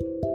Thank you.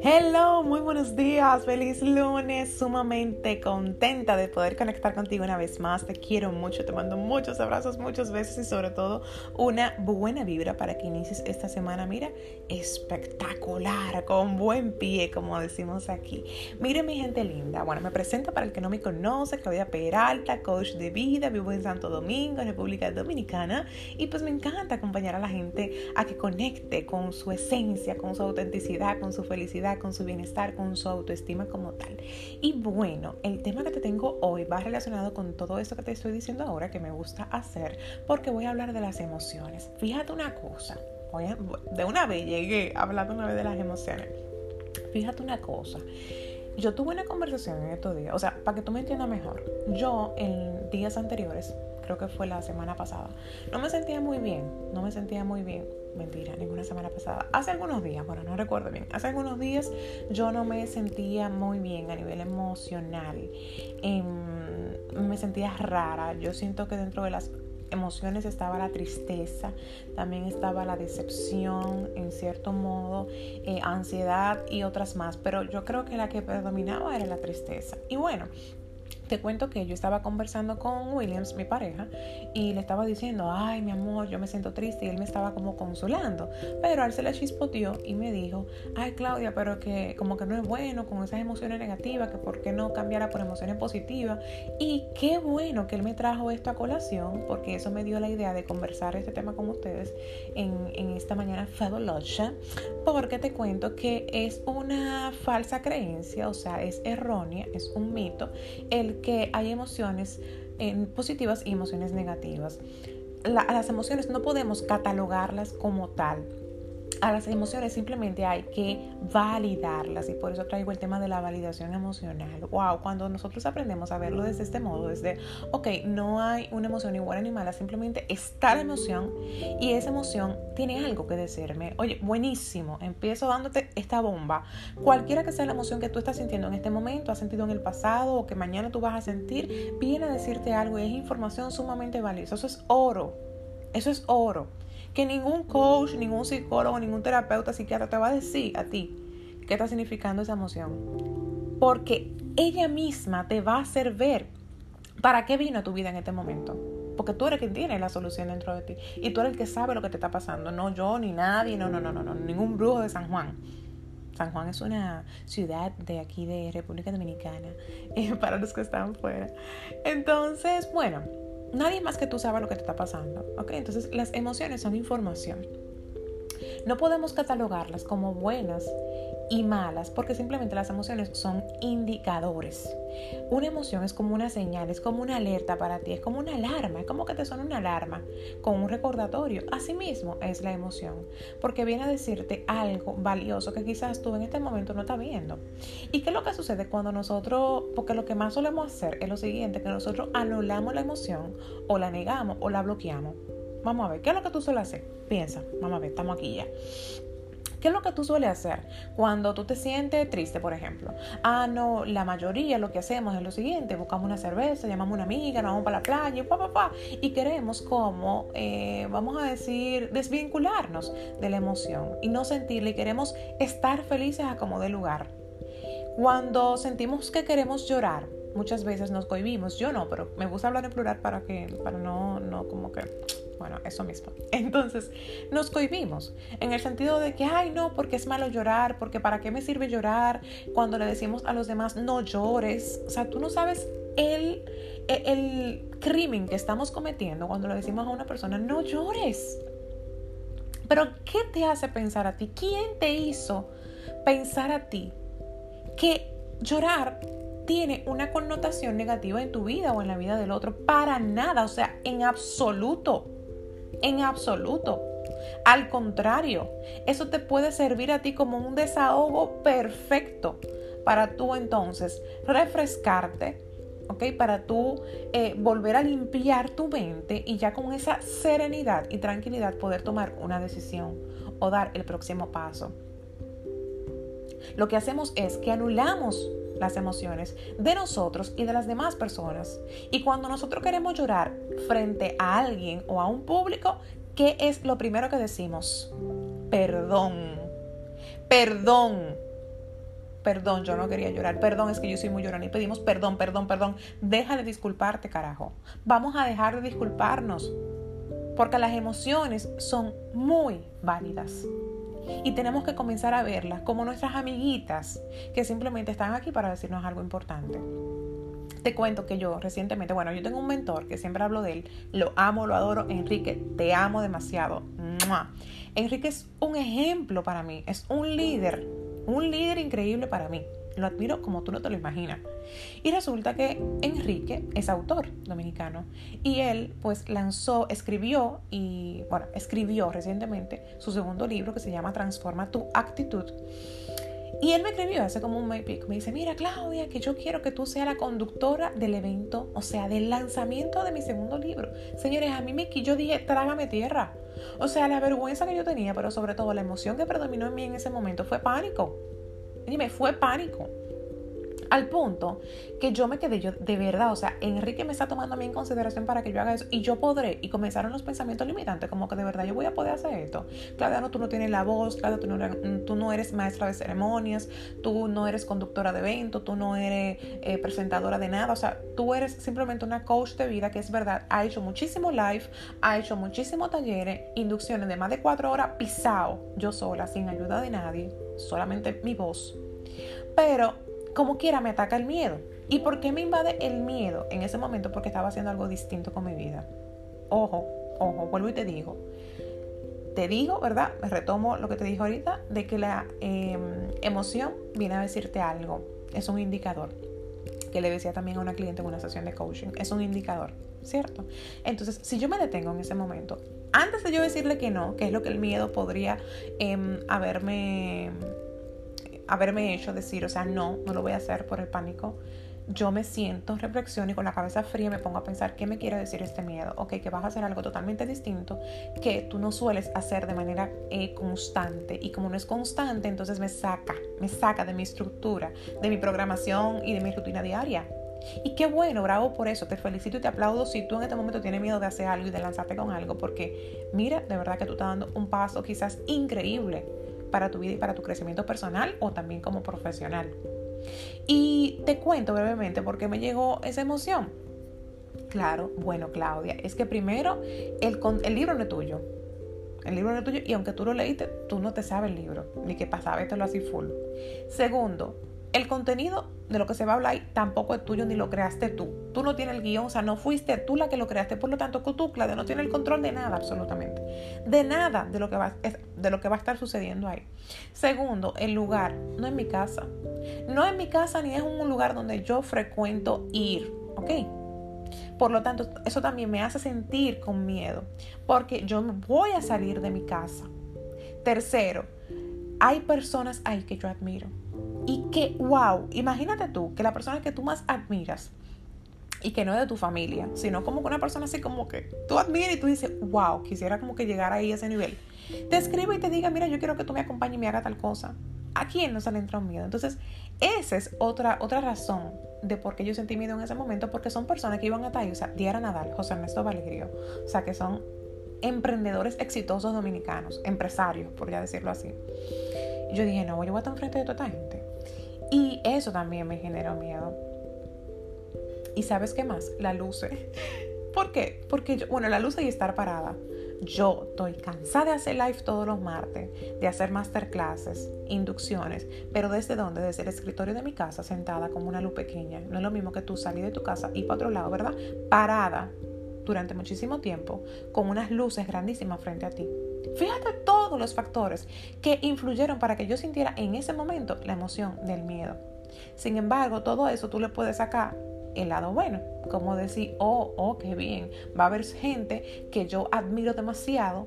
Hello, muy buenos días, feliz lunes, sumamente contenta de poder conectar contigo una vez más. Te quiero mucho, te mando muchos abrazos, muchos besos y sobre todo una buena vibra para que inicies esta semana, mira, espectacular, con buen pie, como decimos aquí. Mire mi gente linda, bueno, me presento para el que no me conoce, Claudia Peralta, coach de vida, vivo en Santo Domingo, República Dominicana y pues me encanta acompañar a la gente a que conecte con su esencia, con su autenticidad, con su felicidad con su bienestar, con su autoestima como tal. Y bueno, el tema que te tengo hoy va relacionado con todo esto que te estoy diciendo ahora que me gusta hacer, porque voy a hablar de las emociones. Fíjate una cosa, de una vez llegué hablando una vez de las emociones. Fíjate una cosa yo tuve una conversación en estos días, o sea, para que tú me entiendas mejor, yo en días anteriores, creo que fue la semana pasada, no me sentía muy bien, no me sentía muy bien, mentira, ninguna semana pasada, hace algunos días, bueno, no recuerdo bien, hace algunos días yo no me sentía muy bien a nivel emocional, em, me sentía rara, yo siento que dentro de las emociones estaba la tristeza, también estaba la decepción, en cierto modo, eh, ansiedad y otras más, pero yo creo que la que predominaba era la tristeza. Y bueno, te cuento que yo estaba conversando con Williams, mi pareja, y le estaba diciendo, ay, mi amor, yo me siento triste, y él me estaba como consolando. Pero él se le chispoteó y me dijo, ay, Claudia, pero que como que no es bueno con esas emociones negativas, que por qué no cambiara por emociones positivas. Y qué bueno que él me trajo esto a colación, porque eso me dio la idea de conversar este tema con ustedes en, en esta mañana fabulosa, porque te cuento que es una falsa creencia, o sea, es errónea, es un mito, el que hay emociones positivas y emociones negativas. las emociones no podemos catalogarlas como tal a las emociones simplemente hay que validarlas y por eso traigo el tema de la validación emocional. Wow, cuando nosotros aprendemos a verlo desde este modo, desde, ok, no hay una emoción ni buena ni mala, simplemente está la emoción y esa emoción tiene algo que decirme. Oye, buenísimo, empiezo dándote esta bomba. Cualquiera que sea la emoción que tú estás sintiendo en este momento, has sentido en el pasado o que mañana tú vas a sentir, viene a decirte algo y es información sumamente valiosa. Eso es oro. Eso es oro que ningún coach, ningún psicólogo, ningún terapeuta, psiquiatra te va a decir a ti qué está significando esa emoción. Porque ella misma te va a hacer ver para qué vino tu vida en este momento. Porque tú eres quien tiene la solución dentro de ti. Y tú eres el que sabe lo que te está pasando. No yo, ni nadie, no, no, no, no, no ningún brujo de San Juan. San Juan es una ciudad de aquí de República Dominicana, para los que están fuera. Entonces, bueno, Nadie más que tú sabe lo que te está pasando. ¿ok? Entonces las emociones son información. No podemos catalogarlas como buenas y malas porque simplemente las emociones son indicadores. Una emoción es como una señal, es como una alerta para ti, es como una alarma, es como que te suena una alarma con un recordatorio. Asimismo es la emoción, porque viene a decirte algo valioso que quizás tú en este momento no estás viendo. ¿Y qué es lo que sucede cuando nosotros, porque lo que más solemos hacer es lo siguiente, que nosotros anulamos la emoción o la negamos o la bloqueamos? Vamos a ver, ¿qué es lo que tú sueles hacer? Piensa, vamos a ver, estamos aquí ya. ¿Qué es lo que tú sueles hacer cuando tú te sientes triste, por ejemplo? Ah, no, la mayoría lo que hacemos es lo siguiente, buscamos una cerveza, llamamos a una amiga, nos vamos para la playa, pa, pa, pa, y queremos como, eh, vamos a decir, desvincularnos de la emoción y no sentirla y queremos estar felices a como de lugar. Cuando sentimos que queremos llorar, muchas veces nos cohibimos, yo no, pero me gusta hablar en plural para que, para no, no como que bueno, eso mismo. Entonces, nos cohibimos en el sentido de que, ay, no, porque es malo llorar, porque para qué me sirve llorar cuando le decimos a los demás, no llores. O sea, tú no sabes el, el, crimen que estamos cometiendo cuando le decimos a una persona, no llores. Pero, ¿qué te hace pensar a ti? ¿Quién te hizo pensar a ti que llorar tiene una connotación negativa en tu vida o en la vida del otro? Para nada, o sea, en absoluto en absoluto. Al contrario, eso te puede servir a ti como un desahogo perfecto para tú entonces refrescarte, ¿ok? Para tú eh, volver a limpiar tu mente y ya con esa serenidad y tranquilidad poder tomar una decisión o dar el próximo paso. Lo que hacemos es que anulamos las emociones de nosotros y de las demás personas. Y cuando nosotros queremos llorar frente a alguien o a un público, ¿qué es lo primero que decimos? Perdón. Perdón. Perdón, yo no quería llorar. Perdón, es que yo soy muy llorona. Y pedimos perdón, perdón, perdón. Deja de disculparte, carajo. Vamos a dejar de disculparnos. Porque las emociones son muy válidas. Y tenemos que comenzar a verlas como nuestras amiguitas que simplemente están aquí para decirnos algo importante. Te cuento que yo recientemente, bueno, yo tengo un mentor que siempre hablo de él, lo amo, lo adoro, Enrique, te amo demasiado. Enrique es un ejemplo para mí, es un líder, un líder increíble para mí. Lo admiro como tú no te lo imaginas. Y resulta que Enrique es autor dominicano y él pues lanzó, escribió y bueno, escribió recientemente su segundo libro que se llama Transforma tu actitud. Y él me escribió hace como un mes. Me dice, mira Claudia, que yo quiero que tú seas la conductora del evento, o sea, del lanzamiento de mi segundo libro. Señores, a mí me yo dije, trágame tierra. O sea, la vergüenza que yo tenía, pero sobre todo la emoción que predominó en mí en ese momento fue pánico. Dime, fue pánico. Al punto que yo me quedé, yo de verdad, o sea, Enrique me está tomando a mí en consideración para que yo haga eso y yo podré. Y comenzaron los pensamientos limitantes, como que de verdad yo voy a poder hacer esto. Claudia, no, tú no tienes la voz, Claudia, tú no, eres, tú no eres maestra de ceremonias, tú no eres conductora de eventos, tú no eres eh, presentadora de nada. O sea, tú eres simplemente una coach de vida que es verdad, ha hecho muchísimo live, ha hecho muchísimos talleres, inducciones de más de cuatro horas pisado, yo sola, sin ayuda de nadie, solamente mi voz. Pero como quiera me ataca el miedo. ¿Y por qué me invade el miedo en ese momento? Porque estaba haciendo algo distinto con mi vida. Ojo, ojo, vuelvo y te digo. Te digo, ¿verdad? Retomo lo que te dije ahorita, de que la em, emoción viene a decirte algo. Es un indicador. Que le decía también a una cliente en una sesión de coaching. Es un indicador, ¿cierto? Entonces, si yo me detengo en ese momento, antes de yo decirle que no, que es lo que el miedo podría em, haberme haberme hecho decir, o sea, no, no lo voy a hacer por el pánico, yo me siento, reflexiono y con la cabeza fría me pongo a pensar qué me quiere decir este miedo. Ok, que vas a hacer algo totalmente distinto que tú no sueles hacer de manera eh, constante. Y como no es constante, entonces me saca, me saca de mi estructura, de mi programación y de mi rutina diaria. Y qué bueno, bravo por eso. Te felicito y te aplaudo si tú en este momento tienes miedo de hacer algo y de lanzarte con algo, porque mira, de verdad que tú estás dando un paso quizás increíble para tu vida y para tu crecimiento personal o también como profesional. Y te cuento brevemente por qué me llegó esa emoción. Claro, bueno, Claudia, es que primero el, el libro no es tuyo. El libro no es tuyo y aunque tú lo leíste, tú no te sabes el libro, ni qué pasaba, lo así full. Segundo, el contenido de lo que se va a hablar tampoco es tuyo ni lo creaste tú. Tú no tienes el guion, o sea, no fuiste tú la que lo creaste. Por lo tanto, tú, Claudia, no tienes el control de nada, absolutamente. De nada de lo, que va, de lo que va a estar sucediendo ahí. Segundo, el lugar. No es mi casa. No es mi casa ni es un lugar donde yo frecuento ir. ¿Ok? Por lo tanto, eso también me hace sentir con miedo. Porque yo voy a salir de mi casa. Tercero, hay personas ahí que yo admiro y que, wow, imagínate tú que la persona que tú más admiras y que no es de tu familia, sino como que una persona así como que tú admiras y tú dices, wow, quisiera como que llegar ahí a ese nivel. Te escribe y te diga, mira, yo quiero que tú me acompañes y me haga tal cosa. ¿A quién no se le entra un miedo? Entonces, esa es otra, otra razón de por qué yo sentí miedo en ese momento, porque son personas que iban a ahí, o sea, Diara Nadal, José Ernesto Valerio, o sea, que son emprendedores exitosos dominicanos, empresarios, por ya decirlo así. Yo dije, no, voy a estar enfrente de toda esta gente. Y eso también me generó miedo. ¿Y sabes qué más? La luz. ¿Por qué? Porque, yo, bueno, la luz y estar parada. Yo estoy cansada de hacer live todos los martes, de hacer masterclasses, inducciones, pero ¿desde dónde? Desde el escritorio de mi casa, sentada como una luz pequeña. No es lo mismo que tú salir de tu casa y para otro lado, ¿verdad? Parada durante muchísimo tiempo, con unas luces grandísimas frente a ti. Fíjate todos los factores que influyeron para que yo sintiera en ese momento la emoción del miedo. Sin embargo, todo eso tú le puedes sacar el lado bueno, como decir, oh, oh, qué bien, va a haber gente que yo admiro demasiado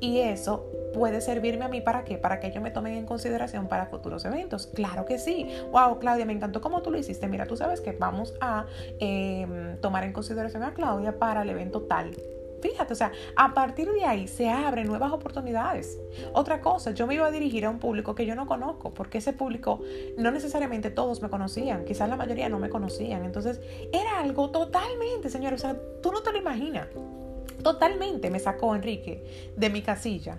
y eso puede servirme a mí para qué, para que ellos me tomen en consideración para futuros eventos. Claro que sí. Wow, Claudia, me encantó cómo tú lo hiciste. Mira, tú sabes que vamos a em, tomar en consideración a Claudia para el evento tal. Fíjate, o sea, a partir de ahí se abren nuevas oportunidades. Otra cosa, yo me iba a dirigir a un público que yo no conozco, porque ese público no necesariamente todos me conocían, quizás la mayoría no me conocían. Entonces, era algo totalmente, señores, o sea, tú no te lo imaginas. Totalmente me sacó Enrique de mi casilla.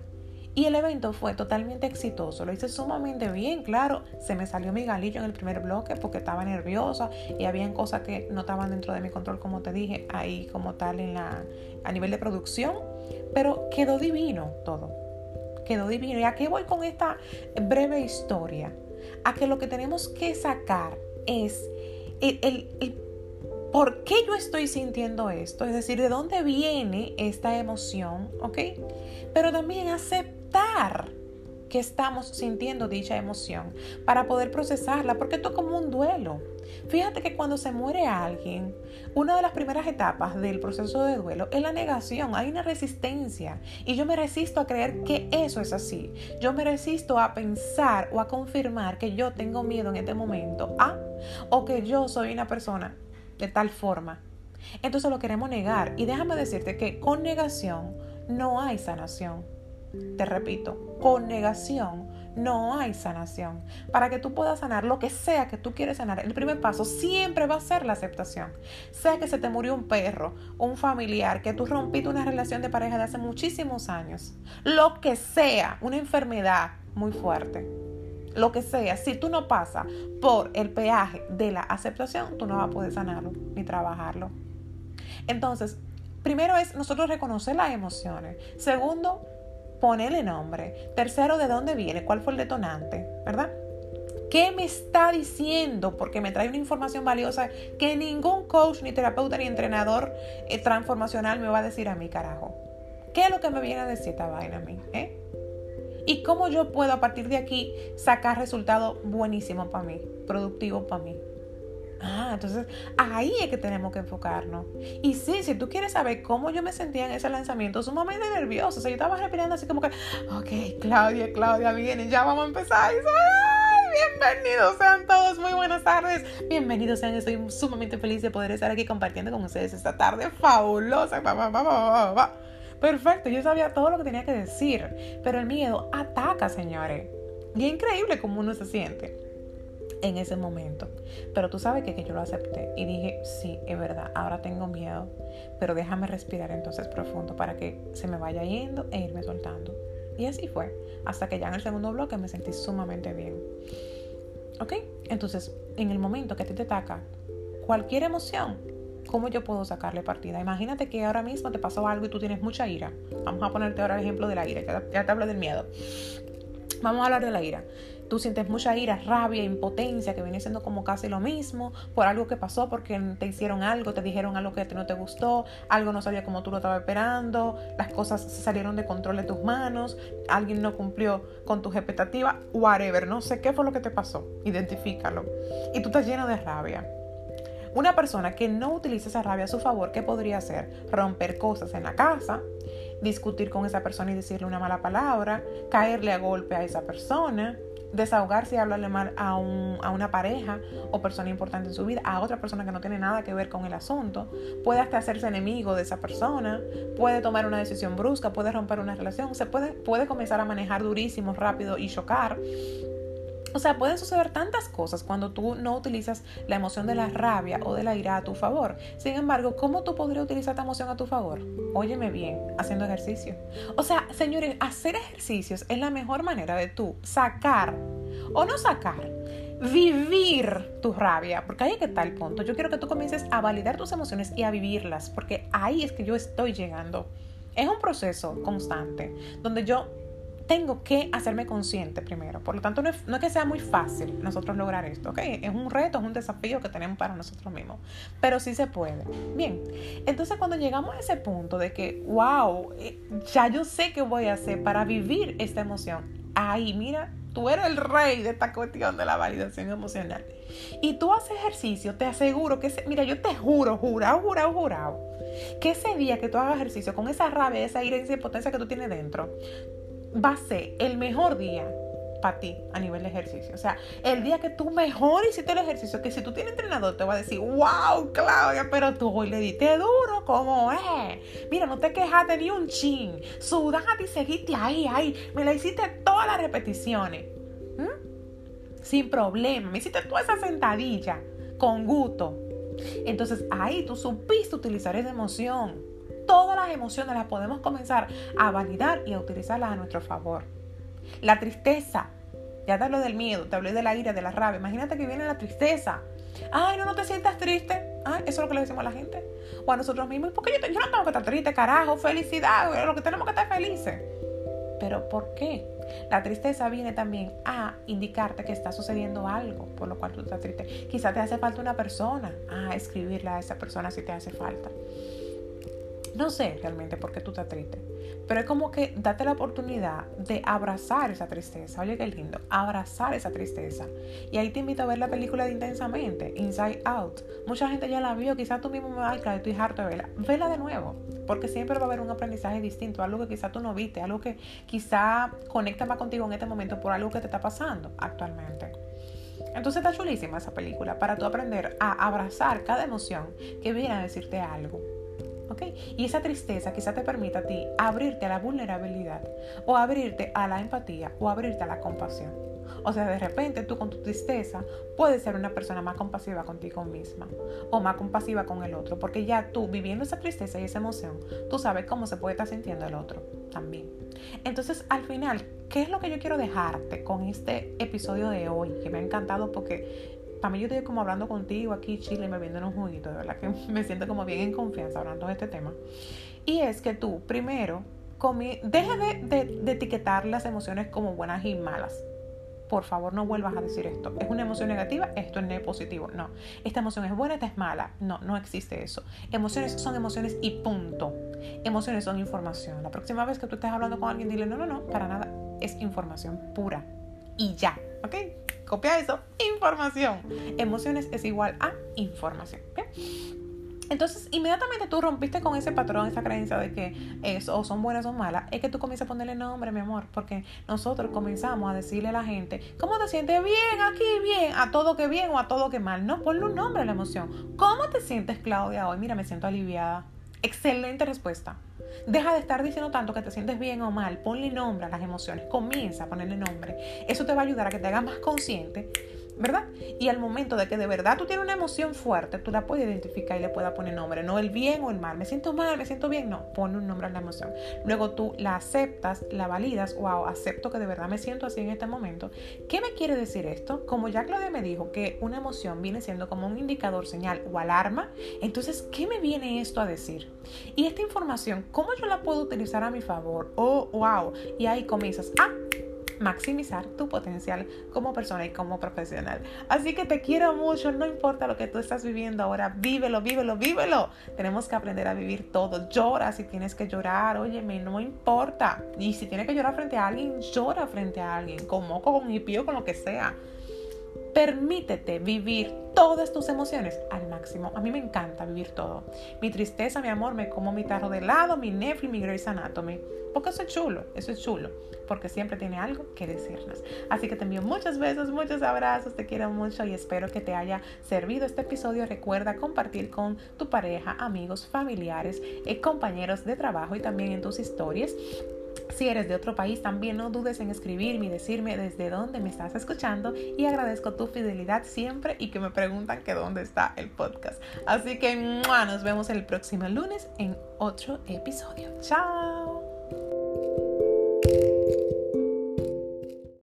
Y el evento fue totalmente exitoso, lo hice sumamente bien, claro, se me salió mi galillo en el primer bloque porque estaba nerviosa y habían cosas que no estaban dentro de mi control, como te dije, ahí como tal en la, a nivel de producción, pero quedó divino todo, quedó divino. ¿Y a qué voy con esta breve historia? A que lo que tenemos que sacar es el, el, por qué yo estoy sintiendo esto, es decir, de dónde viene esta emoción, ¿ok? Pero también aceptar que estamos sintiendo dicha emoción para poder procesarla, porque esto es como un duelo. Fíjate que cuando se muere alguien, una de las primeras etapas del proceso de duelo es la negación, hay una resistencia y yo me resisto a creer que eso es así. Yo me resisto a pensar o a confirmar que yo tengo miedo en este momento a o que yo soy una persona de tal forma. Entonces lo queremos negar. Y déjame decirte que con negación no hay sanación. Te repito, con negación no hay sanación. Para que tú puedas sanar lo que sea que tú quieres sanar, el primer paso siempre va a ser la aceptación. Sea que se te murió un perro, un familiar, que tú rompiste una relación de pareja de hace muchísimos años, lo que sea, una enfermedad muy fuerte lo que sea, si tú no pasas por el peaje de la aceptación, tú no vas a poder sanarlo ni trabajarlo. Entonces, primero es nosotros reconocer las emociones. Segundo, ponerle nombre. Tercero, de dónde viene, cuál fue el detonante, ¿verdad? ¿Qué me está diciendo? Porque me trae una información valiosa que ningún coach, ni terapeuta, ni entrenador eh, transformacional me va a decir a mí, carajo. ¿Qué es lo que me viene a decir esta vaina a mí? ¿Eh? y cómo yo puedo a partir de aquí sacar resultados buenísimos para mí, productivos para mí. Ah, entonces ahí es que tenemos que enfocarnos. Y sí, si tú quieres saber cómo yo me sentía en ese lanzamiento, sumamente nervioso. O sea, yo estaba respirando así como que, ok, Claudia, Claudia, viene, ya vamos a empezar. Y bienvenidos sean todos, muy buenas tardes. Bienvenidos sean, estoy sumamente feliz de poder estar aquí compartiendo con ustedes esta tarde fabulosa. Perfecto, yo sabía todo lo que tenía que decir, pero el miedo ataca, señores. Y es increíble cómo uno se siente en ese momento. Pero tú sabes que, que, yo lo acepté y dije, sí, es verdad, ahora tengo miedo, pero déjame respirar entonces profundo para que se me vaya yendo e irme soltando. Y así fue, hasta que ya en el segundo bloque me sentí sumamente bien. ¿Ok? Entonces, en el momento que a ti te ataca cualquier emoción, ¿Cómo yo puedo sacarle partida? Imagínate que ahora mismo te pasó algo y tú tienes mucha ira. Vamos a ponerte ahora el ejemplo de la ira, ya, te hablo del miedo. Vamos a hablar de la ira. Tú sientes mucha ira, rabia, impotencia, que viene siendo como casi lo mismo por algo que pasó, porque te hicieron algo, te dijeron algo que no te gustó, algo no salía como tú lo estabas esperando, las cosas salieron de control de tus manos, alguien no cumplió con tus expectativas, whatever, no sé qué fue lo que te pasó, identifícalo. Y tú estás lleno de rabia. Una persona que no utiliza esa rabia a su favor, ¿qué podría hacer? Romper cosas en la casa, discutir con esa persona y decirle una mala palabra, caerle a golpe a esa persona, desahogarse y hablarle mal a, a, una pareja o persona importante en su vida, a otra persona que no tiene nada que ver con el asunto, puede hasta hacerse enemigo de esa persona, puede tomar una decisión brusca, puede romper una relación, se puede, puede comenzar a manejar durísimo, rápido y chocar. O sea, pueden suceder tantas cosas cuando tú no utilizas la emoción de la rabia o de la ira a tu favor. Sin embargo, ¿cómo tú podrías utilizar esta emoción a tu favor? Óyeme bien, haciendo ejercicio. O sea, señores, hacer ejercicios es la mejor manera de tú sacar o no sacar, vivir tu rabia, porque ahí que está el punto. Yo quiero que tú comiences a validar tus emociones y a vivirlas, porque ahí es que yo estoy llegando. Es un proceso constante donde yo tengo que hacerme consciente primero. Por lo tanto, no es, que sea muy fácil nosotros lograr esto, ¿ok? Es un reto, es un desafío que tenemos para nosotros mismos, pero sí se puede. Bien, entonces cuando llegamos a ese punto de que, wow, eh, ya yo sé qué voy a hacer para vivir esta emoción, ahí, mira, tú eres el rey de esta cuestión de la validación emocional. Y tú haces ejercicio, te aseguro que, mira, yo te juro, jurado, jurado, jurado, que ese día que tú hagas ejercicio con esa rabia, esa ira, esa impotencia que tú tienes dentro, va a ser el mejor día para ti a nivel de ejercicio. O sea, el día que tú mejor hiciste el ejercicio, que si tú tienes entrenador te va a decir, wow, Claudia, pero tú hoy le diste duro, ¿cómo es? Mira, no te quejaste ni un chin, sudaste y seguiste ahí, ahí, me la hiciste todas las repeticiones. Sin problema, me hiciste toda esa sentadilla con gusto. Entonces ahí tú supiste utilizar esa emoción todas las emociones las podemos comenzar a validar y a utilizarlas a nuestro favor. La tristeza, ya te hablo del miedo, te hablé de la ira, de la rabia. Imagínate que viene la tristeza. Ay, no, no te sientas triste. Ay, eso es lo que le decimos a la gente. O a nosotros mismos. ¿Por qué yo, yo no tengo que estar triste, carajo? Felicidad, lo que tenemos que estar felices. Pero ¿por qué? La tristeza viene también a indicarte que está sucediendo algo por lo cual tú estás triste. Quizá te hace falta una persona. Ah, escribirle a esa persona si te hace falta. No sé realmente por qué tú estás triste, pero es como que date la oportunidad de abrazar esa tristeza. Oye, qué lindo, abrazar esa tristeza. Y ahí te invito a ver la película de Intensamente, Inside Out. Mucha gente ya la vio, quizás tú mismo me vas a estoy harto de verla. Vela de nuevo, porque siempre va a haber un aprendizaje distinto, algo que quizás tú no viste, algo que quizá conecta más contigo en este momento por algo que te está pasando actualmente. Entonces está chulísima esa película para tú aprender a abrazar cada emoción que viene a decirte algo. Y esa tristeza quizá te permita a ti abrirte a la vulnerabilidad o abrirte a la empatía o abrirte a la compasión. O sea, de repente tú con tu tristeza puedes ser una persona más compasiva contigo misma o más compasiva con el otro, porque ya tú viviendo esa tristeza y esa emoción, tú sabes cómo se puede estar sintiendo el otro también. Entonces, al final, ¿qué es lo que yo quiero dejarte con este episodio de hoy? Que me ha encantado porque mí yo estoy como hablando contigo aquí, Chile, en un juguito, de verdad que me siento como bien en confianza hablando de este tema. Y es que tú, primero, deja de, de, etiquetar las emociones como buenas y malas. Por favor, no vuelvas a decir esto. Es una emoción negativa, esto es positivo. No. Esta emoción es buena, esta es mala. No, no existe eso. Emociones son emociones y punto. Emociones son información. La próxima vez que tú estés hablando con alguien, dile, no, no, no, para nada. Es información pura. Y ya, ¿ok? Copia eso, información. Emociones es igual a información. Entonces, inmediatamente tú rompiste con ese patrón, esa creencia de que eso o son buenas o malas, es que tú comienzas a ponerle nombre, mi amor, porque nosotros comenzamos a decirle a la gente, ¿cómo te sientes bien aquí, bien, a todo que bien o a todo que mal? No, ponle un nombre a la emoción. ¿Cómo te sientes, Claudia, hoy? Mira, me siento aliviada. Excelente respuesta. Deja de estar diciendo tanto que te sientes bien o mal. Ponle nombre a las emociones. Comienza a ponerle nombre. Eso te va a ayudar a que te hagas más consciente ¿verdad? Y al momento de que de verdad tú tienes una emoción fuerte, tú la puedes identificar y le puedas poner nombre, no el bien o el mal, me siento mal, me siento bien, no, pone un nombre a la emoción. Luego tú la aceptas, la validas, wow, acepto que de verdad me siento así en este momento. ¿Qué me quiere decir esto? Como ya Claudia me dijo que una emoción viene siendo como un indicador, señal o alarma, entonces, ¿qué me viene esto a decir? Y esta información, ¿cómo yo la puedo utilizar a mi favor? Oh, wow. Y ahí comienzas, ah, maximizar tu potencial como persona y como profesional. Así que te quiero mucho, no importa lo que tú estás viviendo ahora, vívelo, vívelo, vívelo. Tenemos que aprender a vivir todo. Llora si tienes que llorar, óyeme, no importa. Y si tienes que llorar frente a alguien, llora frente a alguien, con moco, con hipio, con lo que sea. Permítete vivir todas tus emociones al máximo. A mí me encanta vivir todo. Mi tristeza, mi amor, me como mi tarro de helado, mi Netflix, mi Grey's Anatomy. Porque eso es chulo, eso es chulo. Porque siempre tiene algo que decirnos. Así que te envío muchos besos, muchos abrazos, te quiero mucho y espero que te haya servido este episodio. Recuerda compartir con tu pareja, amigos, familiares, eh, compañeros de trabajo y también en tus historias. Si eres de otro país, también no dudes en escribirme y decirme desde dónde me estás escuchando y agradezco tu fidelidad siempre y que me preguntan que dónde está el podcast. Así que nos vemos el próximo lunes en otro episodio. Chao.